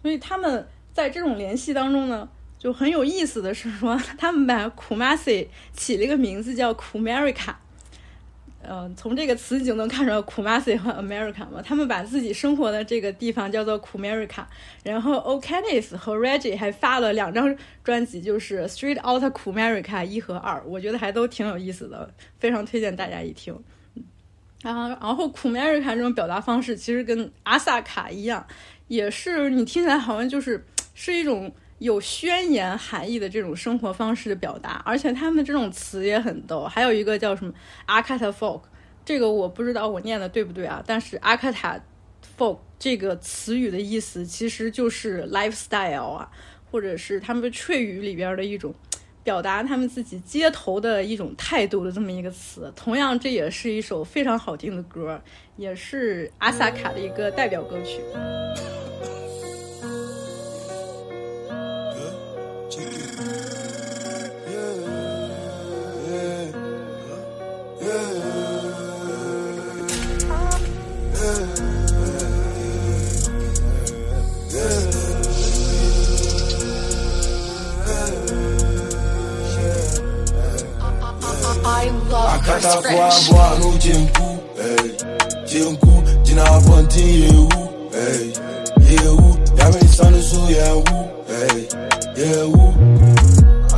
[SPEAKER 2] 所以他们在这种联系当中呢。就很有意思的是说，他们把 Kumasi 起了一个名字叫 Kumerica，呃，从这个词你就能看出来 Kumasi 和 America 嘛。他们把自己生活的这个地方叫做 Kumerica，然后 Ocanis 和 Reggie 还发了两张专辑，就是 Street Out Kumerica 一和二，我觉得还都挺有意思的，非常推荐大家一听。啊，然后 Kumerica 这种表达方式其实跟阿萨卡一样，也是你听起来好像就是是一种。有宣言含义的这种生活方式的表达，而且他们这种词也很逗。还有一个叫什么阿卡塔 folk，这个我不知道我念的对不对啊？但是阿卡塔 folk 这个词语的意思其实就是 lifestyle 啊，或者是他们翠语里边的一种表达他们自己街头的一种态度的这么一个词。同样，这也是一首非常好听的歌，也是阿萨卡的一个代表歌曲。
[SPEAKER 5] akata kwa bwa no chemku hey chemku jina fontin yewu hey yeu ya me sanu so yewu
[SPEAKER 11] hey yewu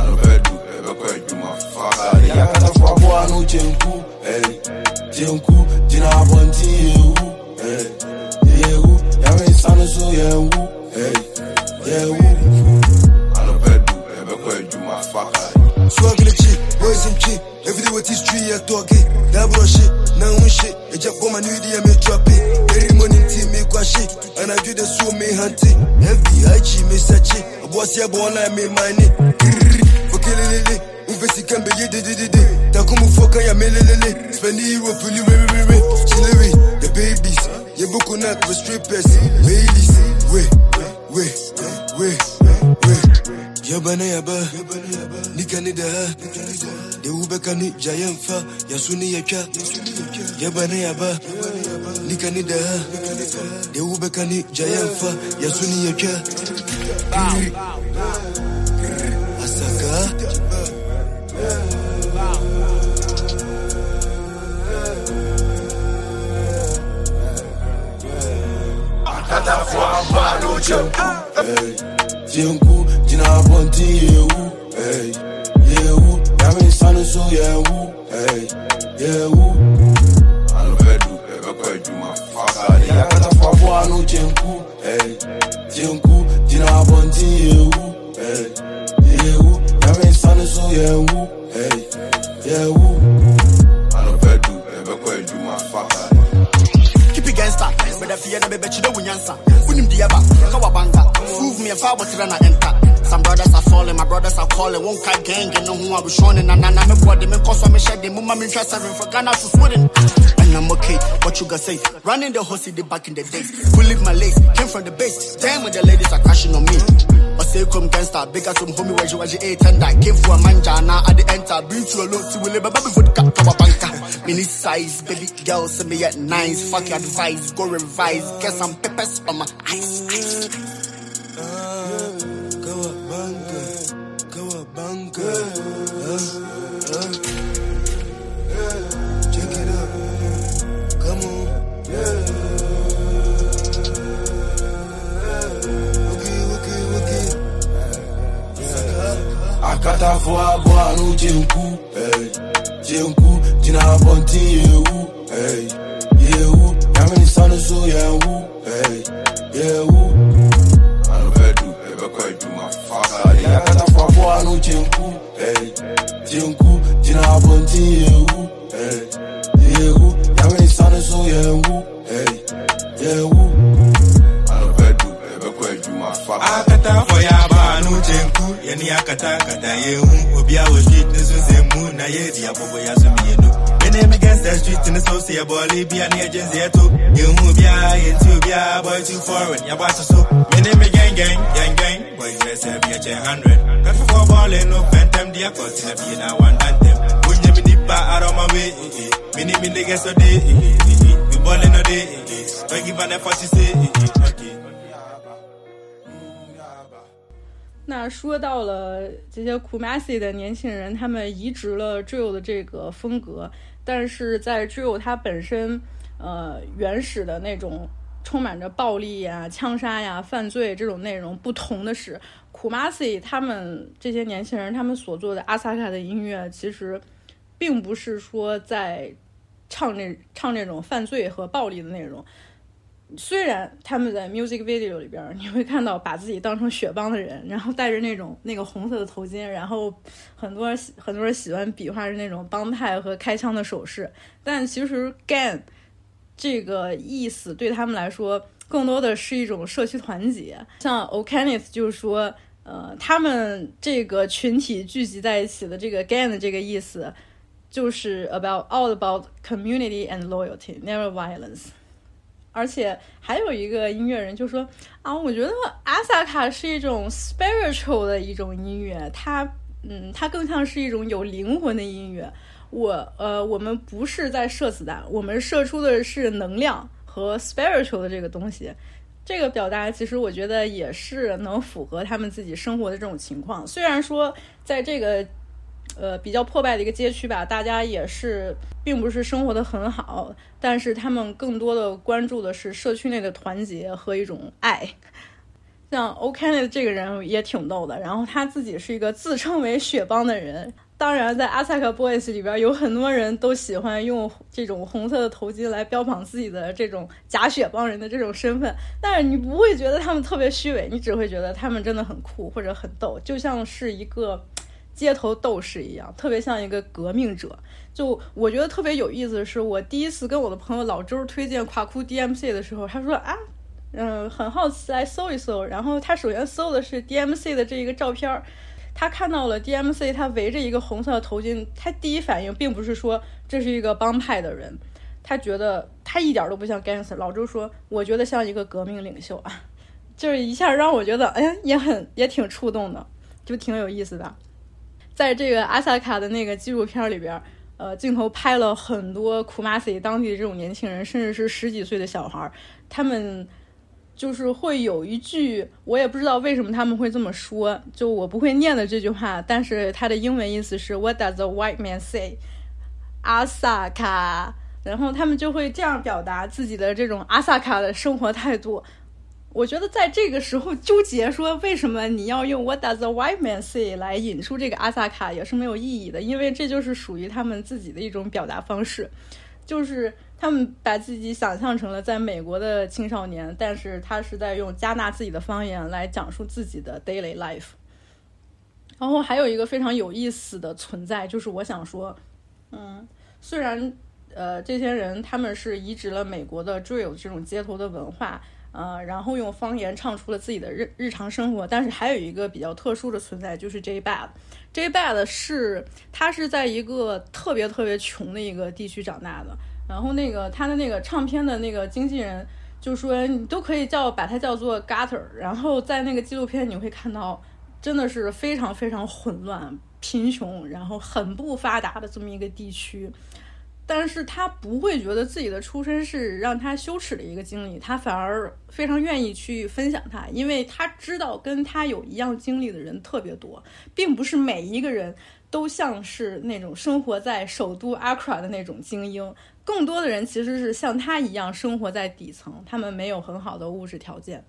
[SPEAKER 11] anobedu ebekwa ejuma fa akata kwa bwa no chemku hey chemku jina fontin wanna make money. Okelelele, umbesikamba ye de de de de. Ya melelele. Spend euro re re re. The babies. Ye boko nak for strippers. Baileys, we we we we. Da. De ni yasuni yaka. Yabana yaba, nikani da. De ubeka ni jayemfa, yasuni.
[SPEAKER 12] Bow. C'est un coup, d'une abandonnée. Try serving for Ghana to Sweden. And I'm okay, what you gonna say? Running the horse did back in the days. Live my lace, came from the base. Damn, when the ladies are crashing on me. I say come gangster, big as some homie where you was and I came for a manja now at the enter. Been to a lot to will live before the cat banka. Mini size, baby girl, send me at nines. Fuck your advice, go revise. Get some peppers on my eyes.
[SPEAKER 11] Kawabanga katafo abọ arụ je nkwu je nkwu ji na
[SPEAKER 5] abọ nti ya ewu ya ewu ya mmiri sanụ so ya ewu ya ewu anụbedu ebekwa edu ma fasa ya katafo abọ arụ je nkwu je nkwu ji na abọ nti ya ewu ya sanụ so ya ewu ya ewu do my father.
[SPEAKER 7] Akata for ya ba no jenku, yani akata kata ye hu, obi a wo street nso se mu na ye di abobo ya so me no. Me name against the street in the so say boy be an agent there too. Ye hu bia ye too bia boy too foreign, ya ba so. Me name gang gang gang gang, boy you say me a 100. Kafu for ball no phantom dia cause na be na one anthem. Munya me dipa out of my way. Me ni me niggas so day. We ballin' all day. Eh, eh, eh. Don't give an effort to say.
[SPEAKER 2] 那说到了这些 Kumasi 的年轻人，他们移植了 Drill 的这个风格，但是在 Drill 它本身，呃，原始的那种充满着暴力呀、枪杀呀、犯罪这种内容不同的是，Kumasi 他们这些年轻人他们所做的阿萨卡的音乐，其实并不是说在唱那唱那种犯罪和暴力的内容。虽然他们在 music video 里边，你会看到把自己当成雪邦的人，然后戴着那种那个红色的头巾，然后很多很多人喜欢比划着那种帮派和开枪的手势。但其实 g a n 这个意思对他们来说，更多的是一种社区团结。像 O'Kenneth 就是说，呃，他们这个群体聚集在一起的这个 g a n 的这个意思，就是 about all about community and loyalty，never violence。而且还有一个音乐人就说啊，我觉得阿萨卡是一种 spiritual 的一种音乐，它嗯，它更像是一种有灵魂的音乐。我呃，我们不是在射子弹，我们射出的是能量和 spiritual 的这个东西。这个表达其实我觉得也是能符合他们自己生活的这种情况。虽然说在这个。呃，比较破败的一个街区吧，大家也是并不是生活的很好，但是他们更多的关注的是社区内的团结和一种爱。像 OK 的这个人也挺逗的，然后他自己是一个自称为雪邦的人。当然，在阿萨克 boys 里边有很多人都喜欢用这种红色的头巾来标榜自己的这种假雪邦人的这种身份，但是你不会觉得他们特别虚伪，你只会觉得他们真的很酷或者很逗，就像是一个。街头斗士一样，特别像一个革命者。就我觉得特别有意思的是，我第一次跟我的朋友老周推荐垮哭 DMC 的时候，他说啊，嗯，很好奇来搜一搜。然后他首先搜的是 DMC 的这一个照片儿，他看到了 DMC，他围着一个红色的头巾。他第一反应并不是说这是一个帮派的人，他觉得他一点都不像 gangster。老周说，我觉得像一个革命领袖啊，就是一下让我觉得，哎，也很也挺触动的，就挺有意思的。在这个阿萨卡的那个纪录片里边，呃，镜头拍了很多库马西当地的这种年轻人，甚至是十几岁的小孩儿，他们就是会有一句，我也不知道为什么他们会这么说，就我不会念的这句话，但是它的英文意思是 What does the white man say？阿萨卡，然后他们就会这样表达自己的这种阿萨卡的生活态度。我觉得在这个时候纠结说为什么你要用 What does the white man say 来引出这个阿萨卡也是没有意义的，因为这就是属于他们自己的一种表达方式，就是他们把自己想象成了在美国的青少年，但是他是在用加纳自己的方言来讲述自己的 daily life。然后还有一个非常有意思的存在，就是我想说，嗯，虽然呃这些人他们是移植了美国的 drill 这种街头的文化。呃，然后用方言唱出了自己的日日常生活，但是还有一个比较特殊的存在，就是 J Bad。J Bad 是他是在一个特别特别穷的一个地区长大的，然后那个他的那个唱片的那个经纪人就说，你都可以叫把他叫做 Gutter。然后在那个纪录片你会看到，真的是非常非常混乱、贫穷，然后很不发达的这么一个地区。但是他不会觉得自己的出身是让他羞耻的一个经历，他反而非常愿意去分享他，因为他知道跟他有一样经历的人特别多，并不是每一个人都像是那种生活在首都阿克拉的那种精英，更多的人其实是像他一样生活在底层，他们没有很好的物质条件。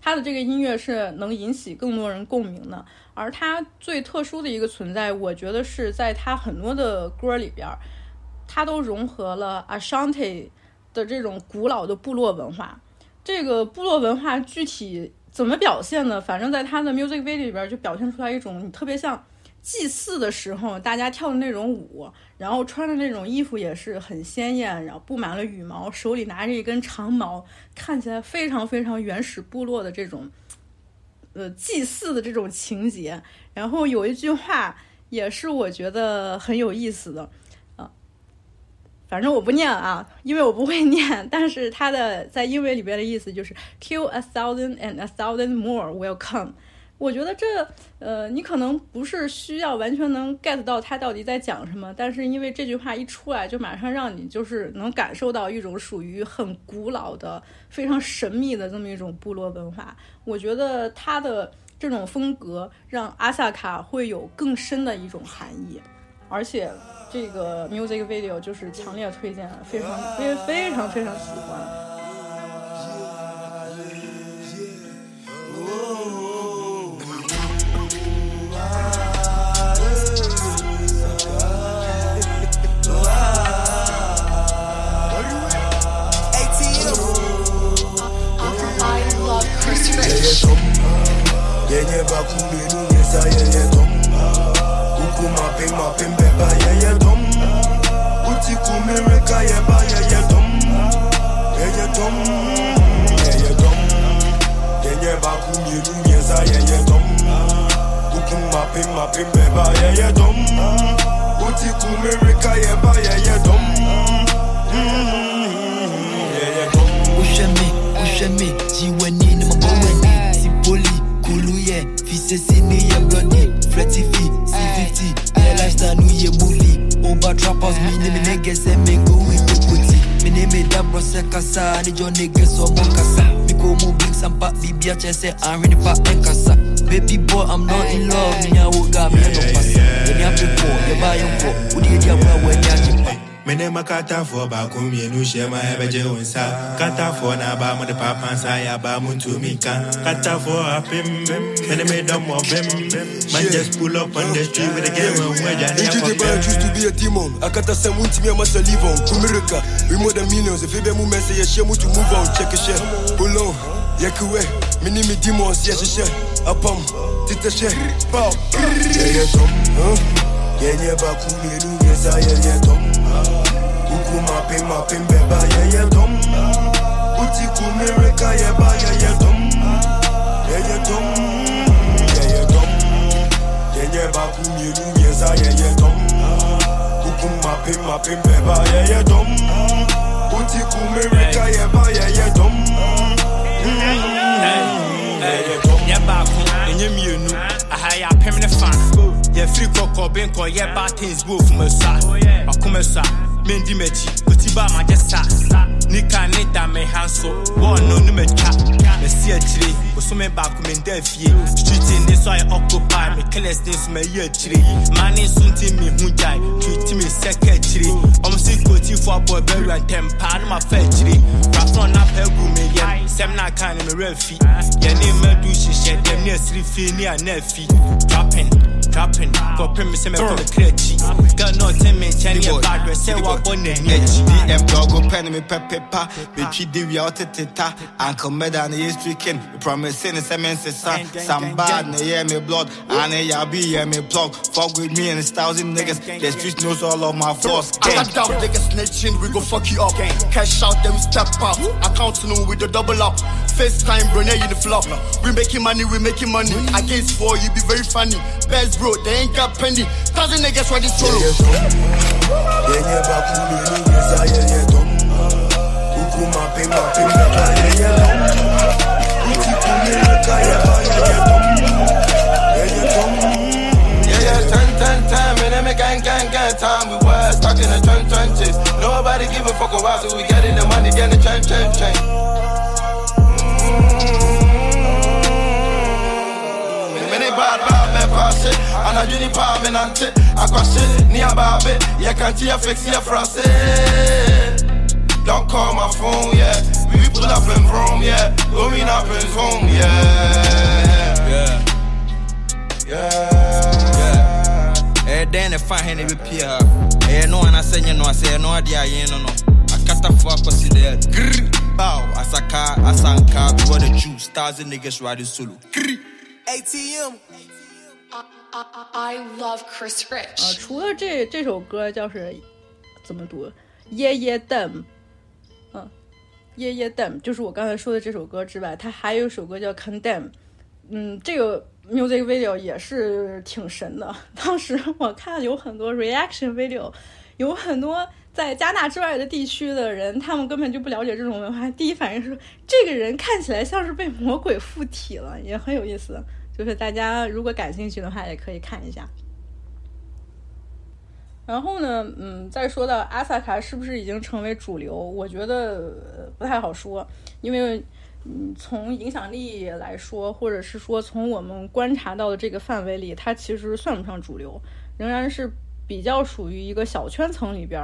[SPEAKER 2] 他的这个音乐是能引起更多人共鸣的，而他最特殊的一个存在，我觉得是在他很多的歌里边。它都融合了 Ashanti 的这种古老的部落文化。这个部落文化具体怎么表现呢？反正在他的 music video 里边就表现出来一种，你特别像祭祀的时候大家跳的那种舞，然后穿的那种衣服也是很鲜艳，然后布满了羽毛，手里拿着一根长矛，看起来非常非常原始部落的这种，呃，祭祀的这种情节。然后有一句话也是我觉得很有意思的。反正我不念啊，因为我不会念。但是它的在英文里边的意思就是 “kill a thousand and a thousand more will come”。我觉得这呃，你可能不是需要完全能 get 到他到底在讲什么，但是因为这句话一出来，就马上让你就是能感受到一种属于很古老的、非常神秘的这么一种部落文化。我觉得他的这种风格让阿萨卡会有更深的一种含义，而且，这个 music video 就是强烈推荐，非常，非非常非常喜欢。
[SPEAKER 11] Mapping mapping beba yeye dom uthi kumirika yeba yeye dom yeye dom yeye dom yenye bakhulwini ungeza yeye dom uku mapping mapping beba yeye dom uthi kumirika yeba yeye dom
[SPEAKER 13] kasa Ni Johnny Gets or Monkasa Miko mo bring some pack BB a chest eh, and ready pack and kasa Baby boy I'm not in love Ni a woga me no pasa Ni a prepo, ye ba yon po Udi ye diabwa we ni a
[SPEAKER 7] chipa menema katafo bakumyenu shema ebeje unsa. Katafo na ba mu de papansa ya ba mu tumika katafo apim meneme domo bim man just pull up on the street with a game and we're
[SPEAKER 11] down here choose to be a demon. Akata semu ntimia masaliva kumirika we more than millions. If ebe mu mese ye shemu to move on. Check a shit pull on. Yakuwe mini mi demons yes shit apam. Titeshe pow yeah yeah tom huh? Yeah yeah bakumyenu yesa yeah yeah tom Uku mapi mapi mbeba yeye dum Utiku mireka yeba yeye dum Yeye dum Yeye dum Yenye baku miru yeza yeye dum Uku mapi mapi mbeba yeye dum Utiku mireka yeba yeye dum
[SPEAKER 10] mm, Yeye dum Yeba ku enye mienu. Aha ya pemne fan. Yeah, firi kɔkɔ bɛ nkɔ yɛ bad things wo fun mɛ sa. Akun mɛ sa, mi di mɛ ti, o ti ba ma jɛ sa. Nika ne da mɛ ha no nu mɛ twa. Mɛ si akyire, o so mɛ baako mɛ nda fie. Street ne so ayɛ occupy, me kɛlɛs ne so mɛ yɛ ti mi hu gya, tuti mi sɛ kɛ akyire. Fo abɔ ɛbɛwura ntɛm paa, ne ma fɛ akyire. Rafa na pɛ me, mi yɛm, sɛm na kan me refi. rɛ fi hyehyɛ dɛm ne asiri fie ne anaafi trapping trapping kɔpem sɛ mɛkɔ ne got no ga na ɔte me nkyɛn ne ɛbaadɔ sɛ wabɔ n'ani akyi
[SPEAKER 6] dm dɔgo pɛ no mepɛ pepa metwi de wia ɔteteta ankle meda ne yɛ the mepromise ne sɛ mensesa sambad ne yɛ me blood. Ane yabi yɛ me plug. Fuck with me and his thousand niggas. the streets knows all of my flaws
[SPEAKER 12] After doubt niggas snitching we go fuck you up. Cash out them we step out accounting with the double up. Face time Brene in the flop. We make making money, we making money. Against four, you be very funny. Best bro, they ain't got penny. Thousand niggas ready solo.
[SPEAKER 5] Gang, gang, gang, time we were stuck in a turn, turn, chase. Nobody give a fuck about so we getting the money, getting the turn, turn, turn. anadwene paa me nante akwahye ne abaabe yɛkankye yɛfɛksi yɛ frase Don't call my phone, yeah. We be pull up in Rome, yeah. Going up and home, yeah.
[SPEAKER 6] Yeah. Yeah. Yeah. Then if I hand it with Pierre, eh, no one I say, no, I say, no idea, you know, no. Akatafo akɔsi dɛ car, baw asaka asanka wɔ the juice. Thousand niggas riding solo giri.
[SPEAKER 14] ATM. I, I love Chris，Rich.
[SPEAKER 2] 除了这这首歌叫是怎么读耶耶 dem，嗯，耶耶 dem 就是我刚才说的这首歌之外，它还有一首歌叫 condemn，嗯，这个 music video 也是挺神的。当时我看有很多 reaction video，有很多在加纳之外的地区的人，他们根本就不了解这种文化，第一反应是这个人看起来像是被魔鬼附体了，也很有意思。就是大家如果感兴趣的话，也可以看一下。然后呢，嗯，再说到阿萨卡是不是已经成为主流，我觉得不太好说，因为嗯，从影响力来说，或者是说从我们观察到的这个范围里，它其实算不上主流，仍然是比较属于一个小圈层里边。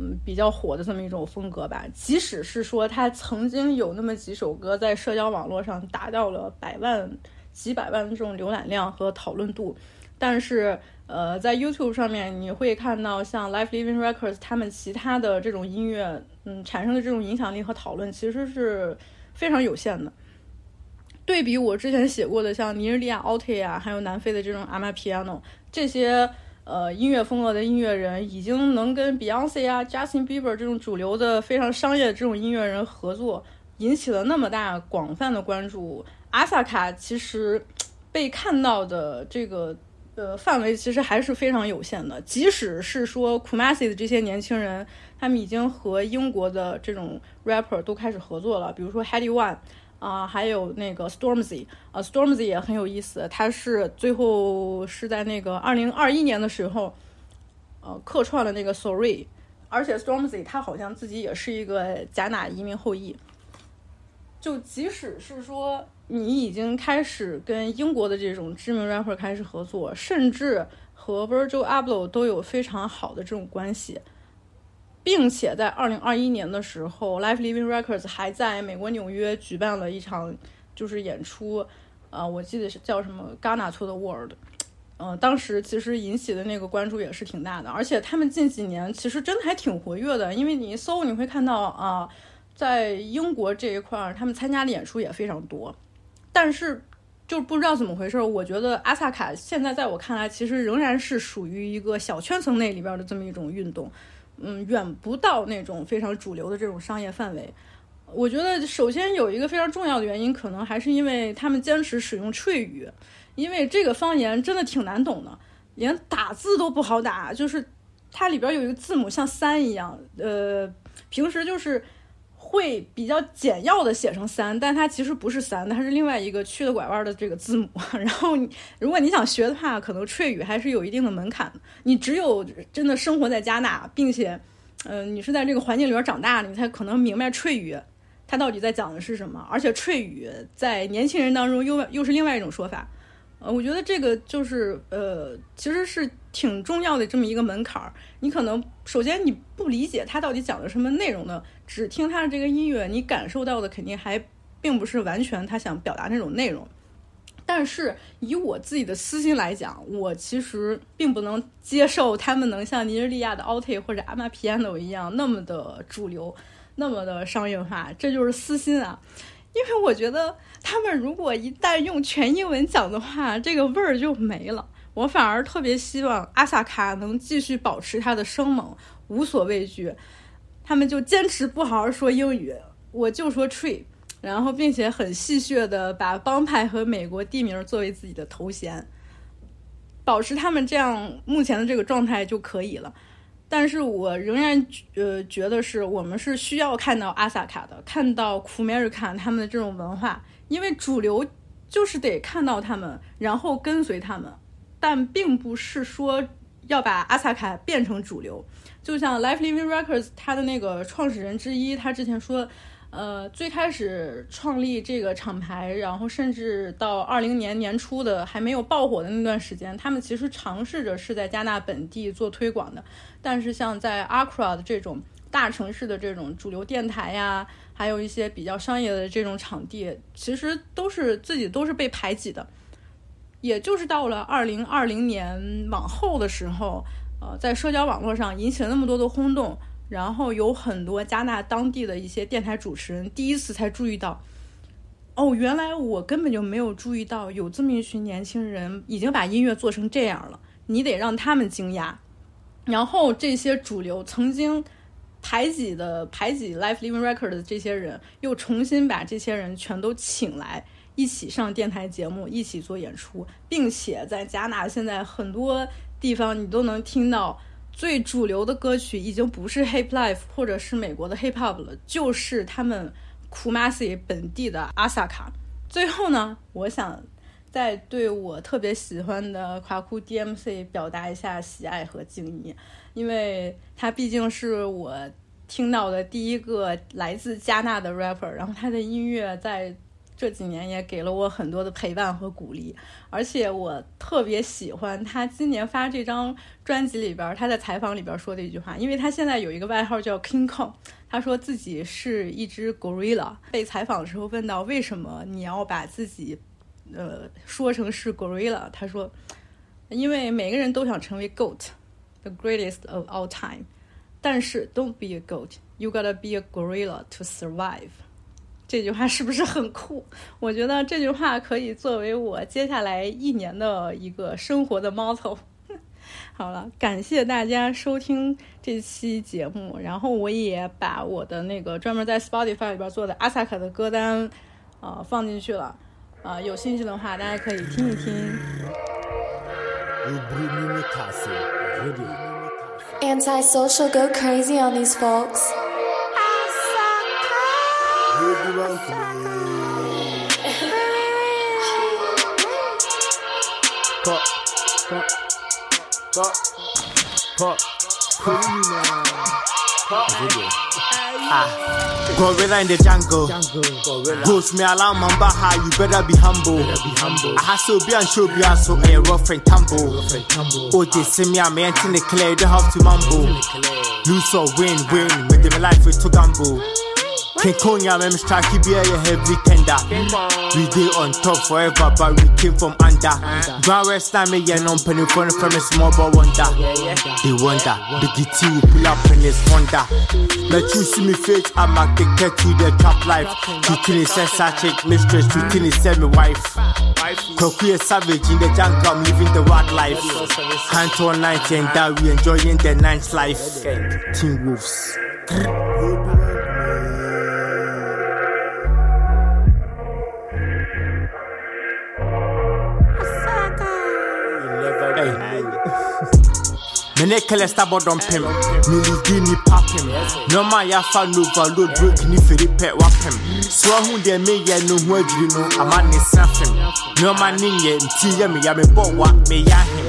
[SPEAKER 2] 嗯，比较火的这么一种风格吧。即使是说他曾经有那么几首歌在社交网络上达到了百万、几百万的这种浏览量和讨论度，但是呃，在 YouTube 上面你会看到像 Life Living Records 他们其他的这种音乐，嗯，产生的这种影响力和讨论其实是非常有限的。对比我之前写过的像尼日利亚 Alti 啊，还有南非的这种 Amapiano 这些。呃，音乐风格的音乐人已经能跟 Beyonce 啊、Justin Bieber 这种主流的非常商业的这种音乐人合作，引起了那么大广泛的关注。阿萨卡其实被看到的这个呃范围其实还是非常有限的。即使是说 Kumasi 的这些年轻人，他们已经和英国的这种 rapper 都开始合作了，比如说 Hedy One。啊，还有那个 Stormzy，啊，Stormzy 也很有意思。他是最后是在那个二零二一年的时候，呃，客串了那个 Sorry，而且 Stormzy 他好像自己也是一个加纳移民后裔。就即使是说你已经开始跟英国的这种知名 rapper 开始合作，甚至和 Virgil Abloh 都有非常好的这种关系。并且在二零二一年的时候，Life Living Records 还在美国纽约举办了一场就是演出，啊，我记得是叫什么 Ghana to the World，嗯，当时其实引起的那个关注也是挺大的，而且他们近几年其实真的还挺活跃的，因为你一搜你会看到啊，在英国这一块儿他们参加的演出也非常多，但是就不知道怎么回事，我觉得阿萨卡现在在我看来其实仍然是属于一个小圈层内里边的这么一种运动。嗯，远不到那种非常主流的这种商业范围。我觉得首先有一个非常重要的原因，可能还是因为他们坚持使用翠语，因为这个方言真的挺难懂的，连打字都不好打，就是它里边有一个字母像三一样，呃，平时就是。会比较简要的写成三，但它其实不是三，它是另外一个曲的拐弯的这个字母。然后，如果你想学的话，可能翠语还是有一定的门槛的。你只有真的生活在加拿大，并且，嗯，你是在这个环境里边长大的，你才可能明白翠语它到底在讲的是什么。而且，翠语在年轻人当中又又是另外一种说法。呃，我觉得这个就是呃，其实是挺重要的这么一个门槛儿。你可能首先你不理解他到底讲的什么内容的，只听他的这个音乐，你感受到的肯定还并不是完全他想表达那种内容。但是以我自己的私心来讲，我其实并不能接受他们能像尼日利亚的 Alt 或者 Amapiano 一样那么的主流，那么的商业化，这就是私心啊。因为我觉得他们如果一旦用全英文讲的话，这个味儿就没了。我反而特别希望阿萨卡能继续保持他的生猛，无所畏惧。他们就坚持不好好说英语，我就说 tree，然后并且很戏谑的把帮派和美国地名作为自己的头衔，保持他们这样目前的这个状态就可以了。但是我仍然呃觉得是我们是需要看到阿萨卡的，看到库梅尔卡他们的这种文化，因为主流就是得看到他们，然后跟随他们，但并不是说要把阿萨卡变成主流。就像 Life Living Records 他的那个创始人之一，他之前说。呃，最开始创立这个厂牌，然后甚至到二零年年初的还没有爆火的那段时间，他们其实尝试着是在加纳本地做推广的。但是像在 Accra 的这种大城市的这种主流电台呀，还有一些比较商业的这种场地，其实都是自己都是被排挤的。也就是到了二零二零年往后的时候，呃，在社交网络上引起了那么多的轰动。然后有很多加纳当地的一些电台主持人第一次才注意到，哦，原来我根本就没有注意到有这么一群年轻人已经把音乐做成这样了。你得让他们惊讶。然后这些主流曾经排挤的排挤 Life Living Record 的这些人，又重新把这些人全都请来一起上电台节目，一起做演出，并且在加纳现在很多地方你都能听到。最主流的歌曲已经不是 hip life 或者是美国的 hip hop 了，就是他们 Kumasi 本地的阿萨卡。最后呢，我想再对我特别喜欢的夸库 DMC 表达一下喜爱和敬意，因为他毕竟是我听到的第一个来自加纳的 rapper，然后他的音乐在这几年也给了我很多的陪伴和鼓励，而且我特别喜欢他今年发这张专辑里边他在采访里边说的一句话，因为他现在有一个外号叫 King Kong。他说自己是一只 gorilla。被采访的时候问到为什么你要把自己，呃，说成是 gorilla，他说，因为每个人都想成为 goat The greatest of all time，但是 don't be a goat，you gotta be a gorilla to survive。这句话是不是很酷？我觉得这句话可以作为我接下来一年的一个生活的 motto。好了，感谢大家收听这期节目，然后我也把我的那个专门在 Spotify 里边做的阿萨卡的歌单，呃，放进去了，啊，有兴趣的话大家可以听一听。
[SPEAKER 14] Antisocial go crazy on these folks.
[SPEAKER 10] Pop, pop, pop, pop, pop. Ah, gorilla in the jungle. Ghost me alarm man baha, you better be humble. I hustle be and show be and so a rough and tumble. Oh, they see me, I'm in the clear, you don't have to mumble. Lose or win, win, with my life is to gamble. King Konya, me strike be a heavy tender. We dey on top forever, but we came from under. Rest time me yeah, non penny phone from a small boy wonder. They wonder, the GT will pull up in this wonder. Let you see me face, I'm addicted to the trap life. Treating is a chick mistress, treating is semi wife. Koku a savage in the jungle, I'm living the wild life. Hand on night and that we enjoying the night's life. Teen Wolves. Mene kele stabo don pim. Nili ni papim Noma ya fa no overload break ni feri pe wapim. So hu de me ye no adwiri no ama ne safim Noma ni ye nti ye me ya me bo wa me ya him.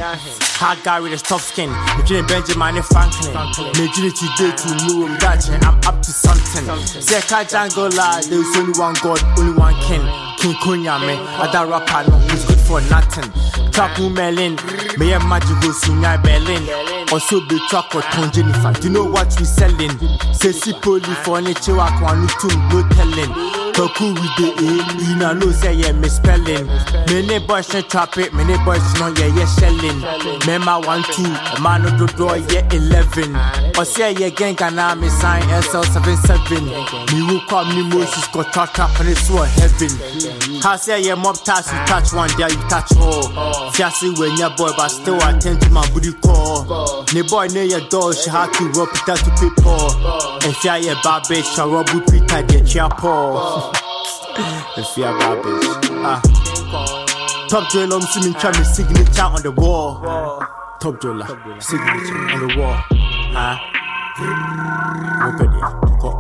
[SPEAKER 10] Hard guy with a tough skin. Me dream Benjamin Franklin. Me dream today to know I'm dodging I'm up to something. Say ka jungle la There's only one God only one king. King Kunya me Other rapper no who's good for nothing. Trap melin Me a magic go sunya Berlin also be truck or Jennifer. You know what we selling? Say si poly for any chiwa kwanu tum no telling. Toku with the A, you know no say yeah misspelling. Many boys no trap it, many boys no yeah yeah shelling. Mema one two, a man no do door yeah eleven. Or say yeah gang gana me sign SL seven seven. Me who come me Moses got trap trap and it's so heaven. Say yeah mob touch you touch one there you touch all. Fiasi when your boy but still attend to my booty call. Ne boy ne your dog she had to rub it out to people. And fear your bad bitch shall rub with Peter the chapo. And fear bad bitch. Ah. Top drill um see me try me signature on the wall. Top driller signature on the wall. Ah. Open it.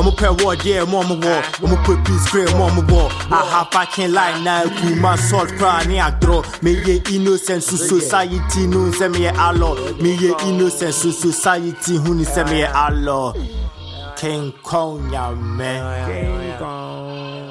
[SPEAKER 10] Go. I'ma put war, yeah, I'm on my wall. I'ma put peace spray, I'm on my wall. I have fucking lie now, cool my salt cry, ni agro. Me ye innocent to society, no, say me a law. Me ye innocent to society, who ni say me a law. King Kong, ya man. King Kong.